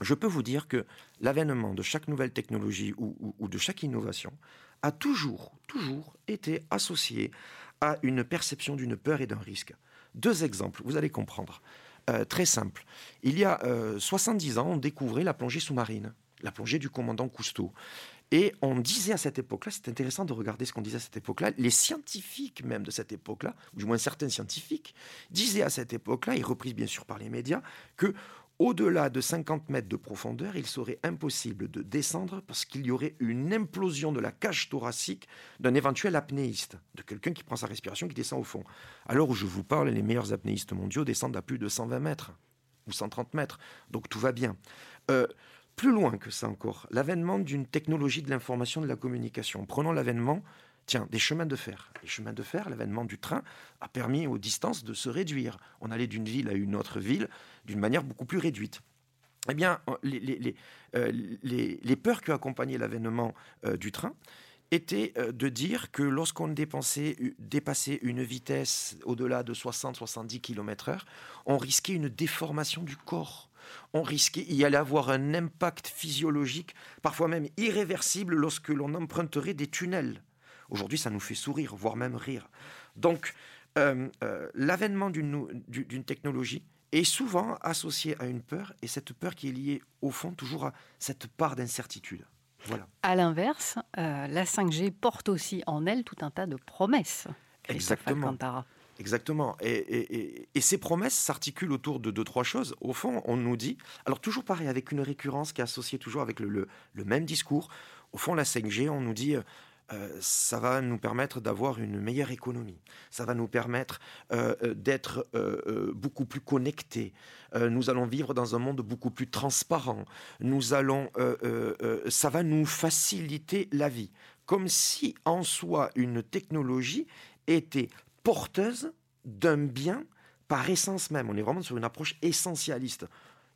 je peux vous dire que l'avènement de chaque nouvelle technologie ou, de chaque innovation a toujours, toujours été associé à une perception d'une peur et d'un risque. Deux exemples, vous allez comprendre. Euh, très simple. Il y a 70 euh, ans, on découvrait la plongée sous-marine, la plongée du commandant Cousteau. Et on disait à cette époque-là, c'est intéressant de regarder ce qu'on disait à cette époque-là, les scientifiques même de cette époque-là, ou du moins certains scientifiques, disaient à cette époque-là, et repris bien sûr par les médias, que au-delà de 50 mètres de profondeur, il serait impossible de descendre parce qu'il y aurait une implosion de la cage thoracique d'un éventuel apnéiste, de quelqu'un qui prend sa respiration, qui descend au fond. Alors où je vous parle, les meilleurs apnéistes mondiaux descendent à plus de 120 mètres ou 130 mètres. Donc tout va bien. Euh, plus loin que ça encore, l'avènement d'une technologie de l'information de la communication. Prenons l'avènement Tiens, des chemins de fer. Les chemins de fer, l'avènement du train a permis aux distances de se réduire. On allait d'une ville à une autre ville d'une manière beaucoup plus réduite. Eh bien, les, les, euh, peurs qui ont accompagné l'avènement euh, du train étaient euh, de dire que lorsqu'on dépassait une vitesse au-delà de 60-70 km/h, on risquait une déformation du corps on risquait, il y allait avoir un impact physiologique, parfois même irréversible, lorsque l'on emprunterait des tunnels. Aujourd'hui, ça nous fait sourire, voire même rire. Donc, euh, euh, l'avènement d'une technologie est souvent associé à une peur, et cette peur qui est liée, au fond, toujours à cette part d'incertitude. Voilà. À l'inverse, euh, la 5G porte aussi en elle tout un tas de promesses. Exactement. Exactement. Et, ces promesses s'articulent autour de deux, trois choses. Au fond, on nous dit, alors toujours pareil, avec une récurrence qui est associée toujours avec le, le même discours. Au fond, la 5G, on nous dit, euh, ça va nous permettre d'avoir une meilleure économie. Ça va nous permettre euh, euh, d'être beaucoup plus connectés. nous allons vivre dans un monde beaucoup plus transparent. Nous allons, ça va nous faciliter la vie, comme si en soi une technologie était porteuse d'un bien par essence même. On est vraiment sur une approche essentialiste.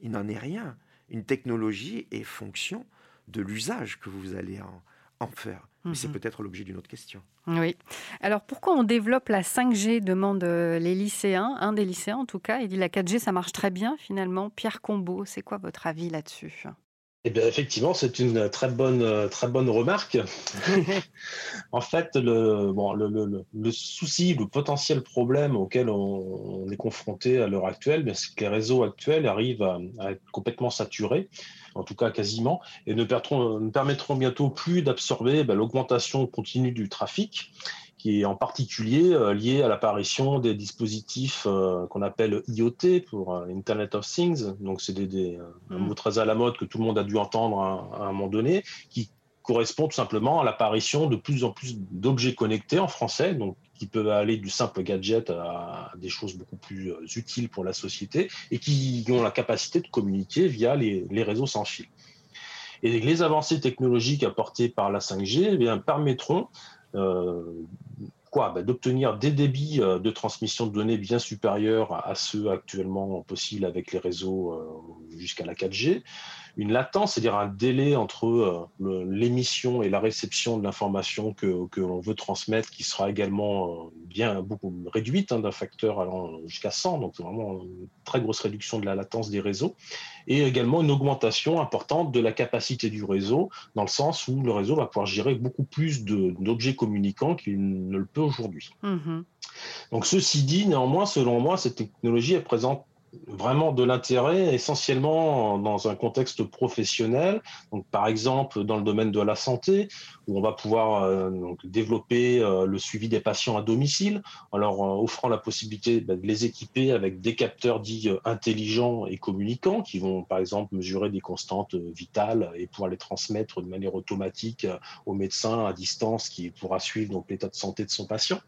Il n'en est rien. Une technologie est fonction de l'usage que vous allez en, en faire. Mais c'est mhm. peut-être l'objet d'une autre question. Oui. Alors pourquoi on développe la 5G demandent euh, les lycéens, un des lycéens en tout cas. Il dit la 4G, ça marche très bien finalement. Pierre Combeau, c'est quoi votre avis là-dessus? Eh bien, effectivement, c'est une très bonne, euh, très bonne remarque. en fait, le, bon, le, le, le, souci, le potentiel problème auquel on, est confronté à l'heure actuelle, c'est que les réseaux actuels arrivent à, à être complètement saturés en tout cas quasiment, et ne, permettront bientôt plus d'absorber bah, l'augmentation continue du trafic qui est en particulier euh, lié à l'apparition des dispositifs euh, qu'on appelle IoT pour euh, Internet of Things. Donc, c'est des, un mm. mot très à la mode que tout le monde a dû entendre à, un moment donné, qui correspond tout simplement à l'apparition de plus en plus d'objets connectés en français, donc qui peuvent aller du simple gadget à des choses beaucoup plus utiles pour la société et qui ont la capacité de communiquer via les, réseaux sans fil. Et les avancées technologiques apportées par la 5G eh bien, permettront quoi bah, D'obtenir des débits euh, de transmission de données bien supérieurs à ceux actuellement possibles avec les réseaux jusqu'à la 4G, une latence, c'est-à-dire un délai entre euh, l'émission et la réception de l'information que, que l'on veut transmettre, qui sera également euh, bien beaucoup réduite hein, d'un facteur allant jusqu'à 100, donc vraiment une très grosse réduction de la latence des réseaux, et également une augmentation importante de la capacité du réseau, dans le sens où le réseau va pouvoir gérer beaucoup plus d'objets communicants qu'il ne le peut aujourd'hui. Mmh donc ceci dit, néanmoins, selon moi, cette technologie, elle présente vraiment de l'intérêt essentiellement dans un contexte professionnel, donc par exemple dans le domaine de la santé, où on va pouvoir euh, développer euh, le suivi des patients à domicile, en leur euh, offrant la possibilité bah, de les équiper avec des capteurs dits intelligents et communicants, qui vont par exemple mesurer des constantes vitales et pouvoir les transmettre de manière automatique au médecin à distance qui pourra suivre l'état de santé de son patient.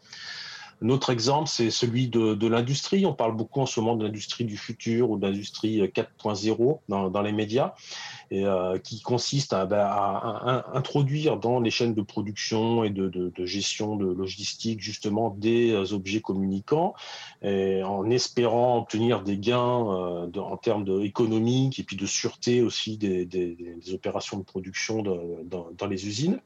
Un autre exemple, c'est celui de, l'industrie. On parle beaucoup en ce moment de l'industrie du futur ou de l'industrie 4.0 dans, dans, les médias, et, euh, qui consiste à, ben, à, introduire dans les chaînes de production et de, gestion de logistique justement des euh, objets communicants, en espérant obtenir des gains euh, en termes économiques et puis de sûreté aussi des, opérations de production dans les usines.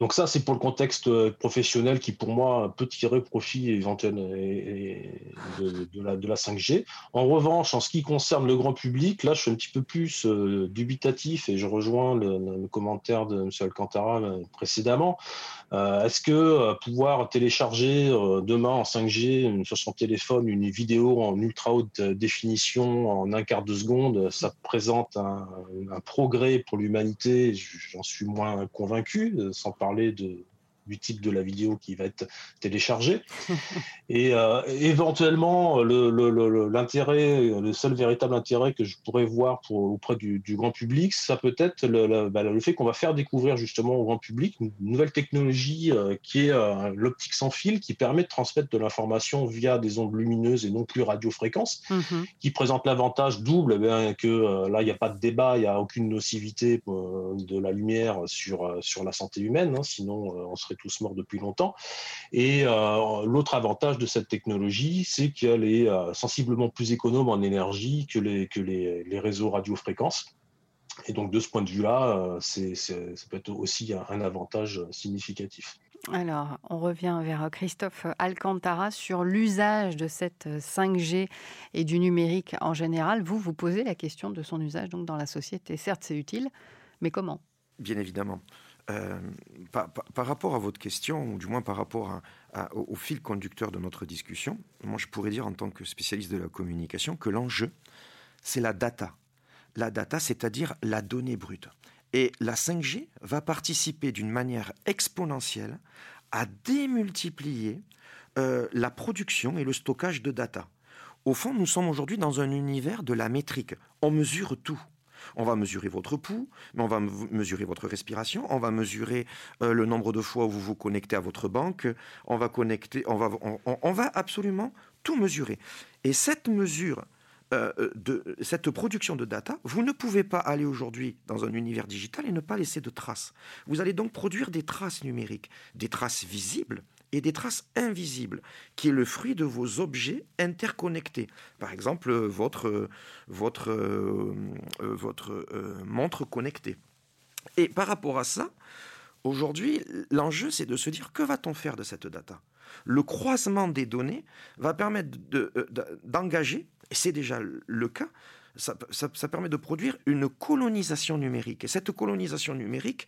Donc ça, c'est pour le contexte euh, professionnel qui, pour moi, peut tirer profit éventuel de, de, la, de la 5G. En revanche, en ce qui concerne le grand public, là, je suis un petit peu plus euh, dubitatif et je rejoins le, commentaire de M. Alcantara euh, précédemment. Euh, est-ce que euh, pouvoir télécharger euh, demain en 5G sur son téléphone une vidéo en ultra haute définition en un quart de seconde, ça présente un, un progrès pour l'humanité? J'en suis moins convaincu, sans parler de, du type de la vidéo qui va être téléchargée. et euh, éventuellement, l'intérêt, le, le, seul véritable intérêt que je pourrais voir pour, auprès du, du grand public, ça peut être le, bah, le fait qu'on va faire découvrir justement au grand public une nouvelle technologie euh, qui est euh, l'optique sans fil, qui permet de transmettre de l'information via des ondes lumineuses et non plus radiofréquences, mm-hmm. qui présente l'avantage double eh que là, il n'y a pas de débat, il n'y a aucune nocivité de la lumière sur, sur la santé humaine, hein, sinon on serait tous morts depuis longtemps. Et euh, l'autre avantage de cette technologie, c'est qu'elle est euh, sensiblement plus économe en énergie que les, que les, les réseaux radiofréquences. Et donc de ce point de vue-là, euh, c'est, ça peut être aussi un, avantage significatif. Alors, on revient vers Christophe Alcantara sur l'usage de cette 5G et du numérique en général. Vous, vous posez la question de son usage donc dans la société. Certes, c'est utile, mais comment? Bien évidemment. Euh, par, rapport à votre question, ou du moins par rapport au, fil conducteur de notre discussion, moi je pourrais dire en tant que spécialiste de la communication que l'enjeu, c'est la data. La data, c'est-à-dire la donnée brute. Et la 5G va participer d'une manière exponentielle à démultiplier euh, la production et le stockage de data. Au fond, nous sommes aujourd'hui dans un univers de la métrique. On mesure tout. On va mesurer votre pouls, mais on va mesurer votre respiration, on va mesurer euh, le nombre de fois où vous vous connectez à votre banque, on va connecter, on va, on, va absolument tout mesurer. Et cette mesure euh, de cette production de data, vous ne pouvez pas aller aujourd'hui dans un univers digital et ne pas laisser de traces. Vous allez donc produire des traces numériques, des traces visibles, et des traces invisibles, qui est le fruit de vos objets interconnectés. Par exemple, votre, euh, euh, euh, montre connectée. Et par rapport à ça, aujourd'hui, l'enjeu, c'est de se dire que va-t-on faire de cette data? Le croisement des données va permettre d'engager, et c'est déjà le cas, ça, ça, permet de produire une colonisation numérique. Et cette colonisation numérique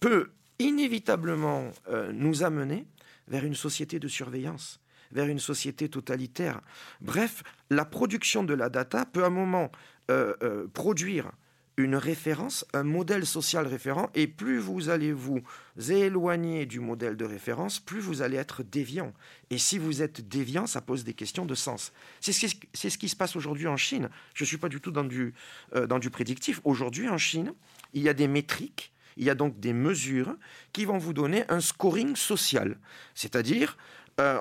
peut inévitablement euh, nous amener vers une société de surveillance, vers une société totalitaire. Bref, la production de la data peut à un moment euh, euh, produire une référence, un modèle social référent, et plus vous allez vous éloigner du modèle de référence, plus vous allez être déviant. Et si vous êtes déviant, ça pose des questions de sens. C'est ce, qui se passe aujourd'hui en Chine. Je ne suis pas du tout dans du, dans du prédictif. Aujourd'hui en Chine, il y a des métriques il y a donc des mesures qui vont vous donner un scoring social. C'est-à-dire, euh,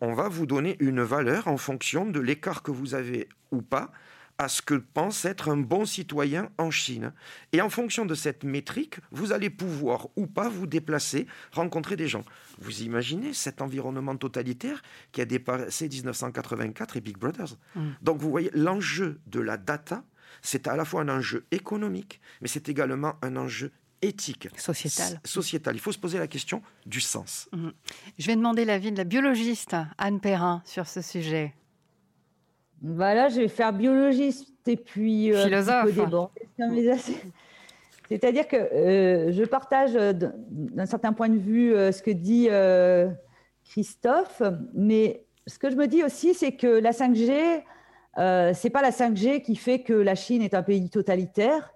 on, va vous donner une valeur en fonction de l'écart que vous avez ou pas à ce que pense être un bon citoyen en Chine. Et en fonction de cette métrique, vous allez pouvoir ou pas vous déplacer, rencontrer des gens. Vous imaginez cet environnement totalitaire qui a dépassé 1984 et Big Brothers. Mm. Donc vous voyez, l'enjeu de la data, c'est à la fois un enjeu économique, mais c'est également un enjeu éthique. Sociétale. Sociétale. Il faut se poser la question du sens. Mhm. Je vais demander l'avis de la biologiste Anne Perrin sur ce sujet. Voilà, je vais faire biologiste et puis euh, philosophe. C'est-à-dire que euh, je partage euh, d'un certain point de vue ce que dit Christophe, mais ce que je me dis aussi, c'est que la 5G, c'est pas la 5G qui fait que la Chine est un pays totalitaire.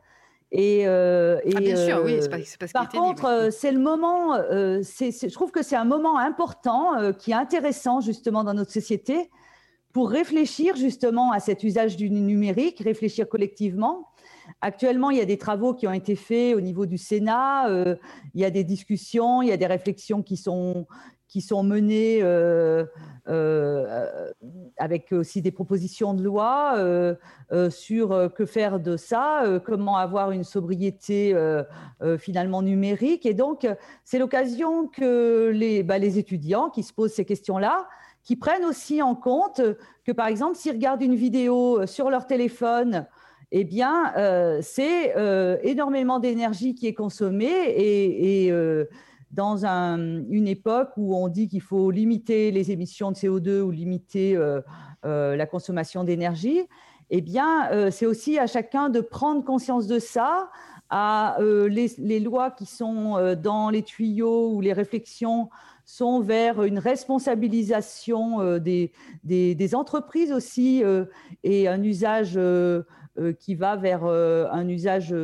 Et, euh, ah, bien sûr, oui, c'est pas, pas ce Par contre, euh, c'est le moment, euh, je trouve que c'est un moment important qui est intéressant justement dans notre société pour réfléchir justement à cet usage du numérique, réfléchir collectivement. Actuellement, il y a des travaux qui ont été faits au niveau du Sénat, il y a des discussions, il y a des réflexions qui sont, sont menées euh, euh, avec aussi des propositions de loi sur que faire de ça, comment avoir une sobriété finalement numérique. Et donc, c'est l'occasion que les, bah, les étudiants qui se posent ces questions-là, qui prennent aussi en compte que, par exemple, s'ils regardent une vidéo sur leur téléphone, eh bien, c'est énormément d'énergie qui est consommée et dans une époque où on dit qu'il faut limiter les émissions de CO2 ou limiter euh, euh, la consommation d'énergie, eh bien, euh, c'est aussi à chacun de prendre conscience de ça, à les, lois qui sont dans les tuyaux ou les réflexions sont vers une responsabilisation des, des, entreprises aussi et un usage qui va vers un usage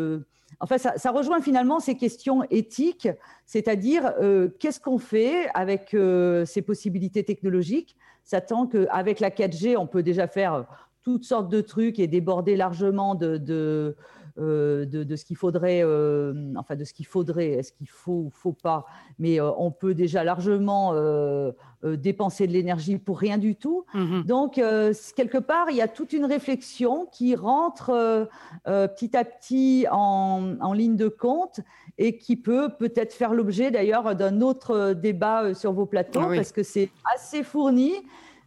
Enfin, ça, rejoint finalement ces questions éthiques, c'est-à-dire euh, qu'est-ce qu'on fait avec euh, ces possibilités technologiques, sachant qu'avec la 4G, on peut déjà faire toutes sortes de trucs et déborder largement de, de, ce qu'il faudrait, euh, enfin de ce qu'il faudrait, est-ce qu'il faut ou faut pas, mais euh, on peut déjà largement dépenser de l'énergie pour rien du tout. Mhm. Donc, quelque part, il y a toute une réflexion qui rentre petit à petit en, ligne de compte et qui peut peut-être faire l'objet d'ailleurs d'un autre débat sur vos plateaux, ah parce que c'est assez fourni.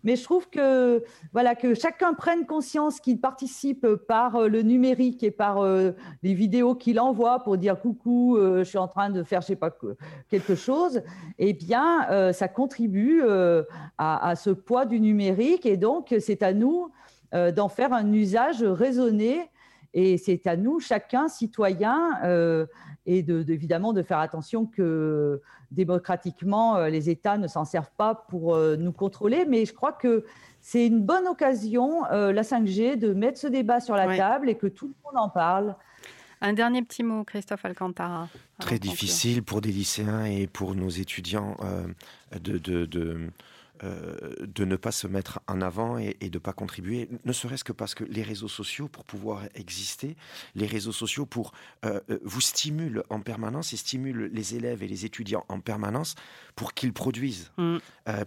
Mais je trouve que, voilà, que chacun prenne conscience qu'il participe par euh, le numérique et par euh, les vidéos qu'il envoie pour dire coucou, euh, je suis en train de faire, je sais pas, quelque chose, eh bien, ça contribue à, ce poids du numérique. Et donc, c'est à nous d'en faire un usage raisonné. Et c'est à nous, chacun, citoyen, et de, évidemment de faire attention que démocratiquement, euh, les États ne s'en servent pas pour euh, nous contrôler. Mais je crois que c'est une bonne occasion, euh, la 5G, de mettre ce débat sur la table et que tout le monde en parle. Un dernier petit mot, Christophe Alcantara. Très difficile pour des lycéens et pour nos étudiants de, de, de euh, de ne pas se mettre en avant et, de ne pas contribuer, ne serait-ce que parce que les réseaux sociaux, pour pouvoir exister, les réseaux sociaux pour euh, euh, vous stimulent en permanence et stimulent les élèves et les étudiants en permanence pour qu'ils produisent, mm.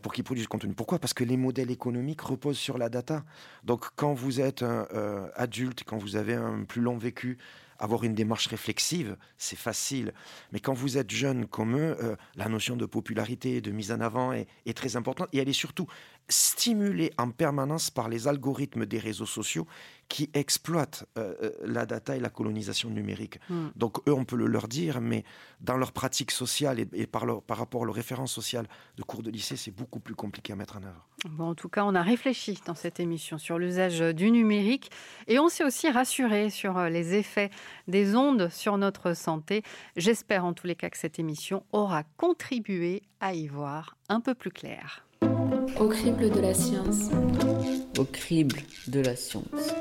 pour qu'ils produisent contenu. Pourquoi? Parce que les modèles économiques reposent sur la data. Donc quand vous êtes un, adulte, quand vous avez un plus long vécu, avoir une démarche réflexive, c'est facile. Mais quand vous êtes jeune comme eux, euh, la notion de popularité, de mise en avant est, est, très importante. Et elle est surtout stimulée en permanence par les algorithmes des réseaux sociaux qui exploitent euh, euh, la data et la colonisation numérique. Hmm. Donc eux, on peut le leur dire, mais dans leur pratique sociale et, par, par rapport aux références sociales de cours de lycée, c'est beaucoup plus compliqué à mettre en œuvre. Bon, en tout cas, on a réfléchi dans cette émission sur l'usage du numérique et on s'est aussi rassuré sur euh, les effets des ondes sur notre santé. J'espère en tous les cas que cette émission aura contribué à y voir un peu plus clair. Au crible de la science. Au crible de la science.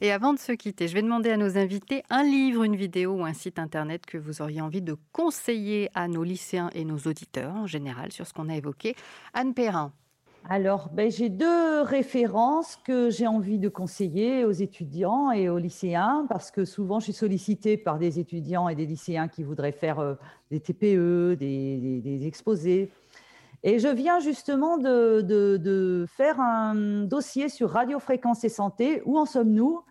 Et avant de se quitter, je vais demander à nos invités un livre, une vidéo ou un site internet que vous auriez envie de conseiller à nos lycéens et nos auditeurs en général sur ce qu'on a évoqué. Anne Perrin. Alors, ben, j'ai deux références que j'ai envie de conseiller aux étudiants et aux lycéens, parce que souvent je suis sollicitée par des étudiants et des lycéens qui voudraient faire euh, des TPE, des, exposés. Et je viens justement de, de, faire un dossier sur radiofréquence et santé, où en sommes-nous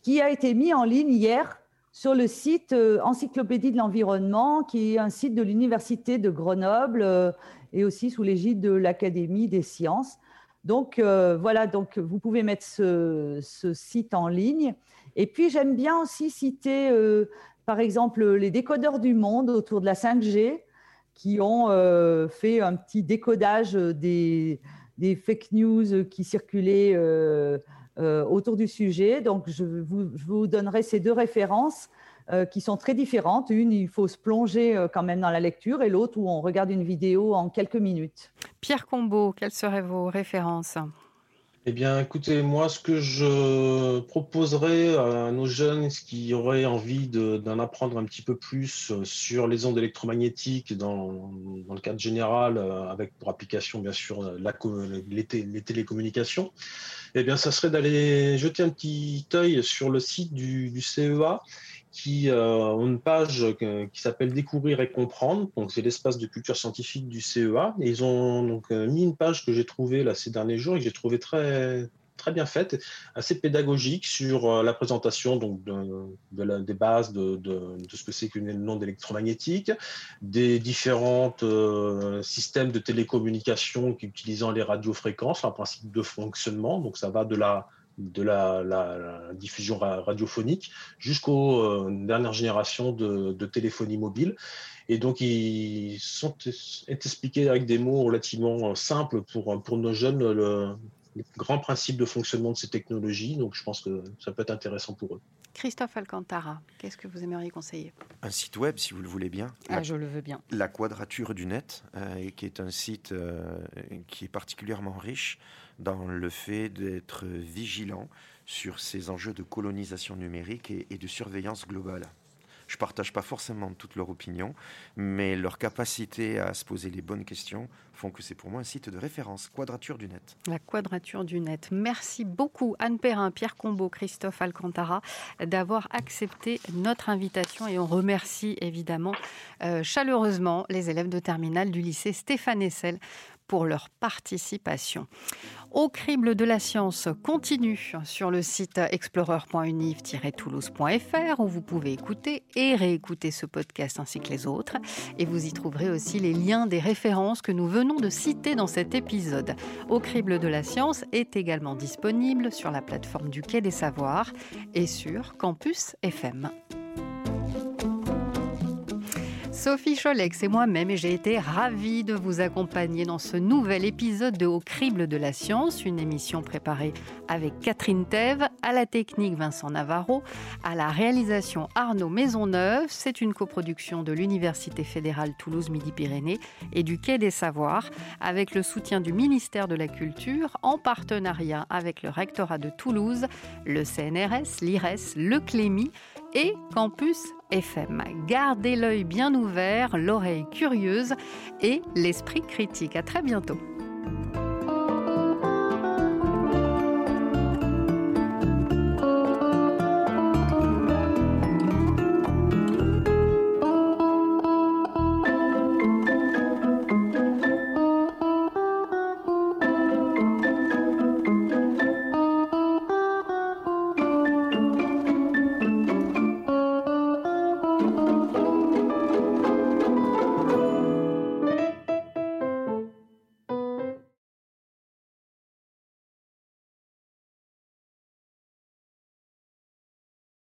qui a été mis en ligne hier sur le site euh, Encyclopédie de l'environnement, qui est un site de l'Université de Grenoble euh, et aussi sous l'égide de l'Académie des sciences. Donc euh, voilà, donc vous pouvez mettre ce, site en ligne. Et puis j'aime bien aussi citer, par exemple, les décodeurs du monde autour de la 5G, qui ont fait un petit décodage des, fake news qui circulaient autour du sujet. Donc, je vous, donnerai ces deux références euh, qui sont très différentes. Une, il faut se plonger euh, quand même dans la lecture et l'autre où on regarde une vidéo en quelques minutes. Pierre Combeau, quelles seraient vos références? Eh bien, écoutez, moi, ce que je proposerais à nos jeunes qui auraient envie d'en apprendre un petit peu plus sur les ondes électromagnétiques dans, le cadre général, avec pour application, bien sûr, les, télécommunications, eh bien, ça serait d'aller jeter un petit œil sur le site du, CEA qui ont une page qui s'appelle Découvrir et comprendre. Donc, c'est l'espace de culture scientifique du CEA. Ils ont donc mis une page que j'ai trouvée là ces derniers jours et que j'ai trouvé très très bien faite, assez pédagogique sur euh, la présentation donc, de, des bases de, ce que c'est qu'une onde électromagnétique, des différents euh, systèmes de télécommunication utilisant les radiofréquences, un principe de fonctionnement. Donc ça va de la de la, diffusion radiophonique jusqu'aux euh, dernières générations de, téléphonie mobile. Et donc, ils sont expliqués avec des mots relativement simples pour, pour nos jeunes, le, les grands principes de fonctionnement de ces technologies. Donc, je pense que ça peut être intéressant pour eux. Christophe Alcantara, qu'est-ce que vous aimeriez conseiller? Un site web, si vous le voulez bien. Ah, je le veux bien. La Quadrature du Net, euh, qui est un site euh, qui est particulièrement riche dans le fait d'être vigilant sur ces enjeux de colonisation numérique et de surveillance globale. Je ne partage pas forcément toute leur opinion, mais leur capacité à se poser les bonnes questions font que c'est pour moi un site de référence, Quadrature du Net. La Quadrature du Net. Merci beaucoup Anne Perrin, Pierre Combeau, Christophe Alcantara d'avoir accepté notre invitation et on remercie évidemment euh, chaleureusement les élèves de terminale du lycée Stéphane Essel pour leur participation. Au crible de la science continue sur le site explorer.univ-toulouse.fr où vous pouvez écouter et réécouter ce podcast ainsi que les autres. Et vous y trouverez aussi les liens des références que nous venons de citer dans cet épisode. Au crible de la science est également disponible sur la plateforme du Quai des Savoirs et sur Campus FM. Sophie Cholex et moi-même et j'ai été ravie de vous accompagner dans ce nouvel épisode de Au crible de la science, une émission préparée avec Catherine Thève, à la technique Vincent Navarro, à la réalisation Arnaud Maisonneuve. C'est une coproduction de l'Université fédérale Toulouse-Midi-Pyrénées et du Quai des Savoirs avec le soutien du ministère de la Culture en partenariat avec le rectorat de Toulouse, le CNRS, l'IRES, le CLÉMI et Campus FM. Gardez l'œil bien ouvert, l'oreille curieuse et l'esprit critique. À très bientôt.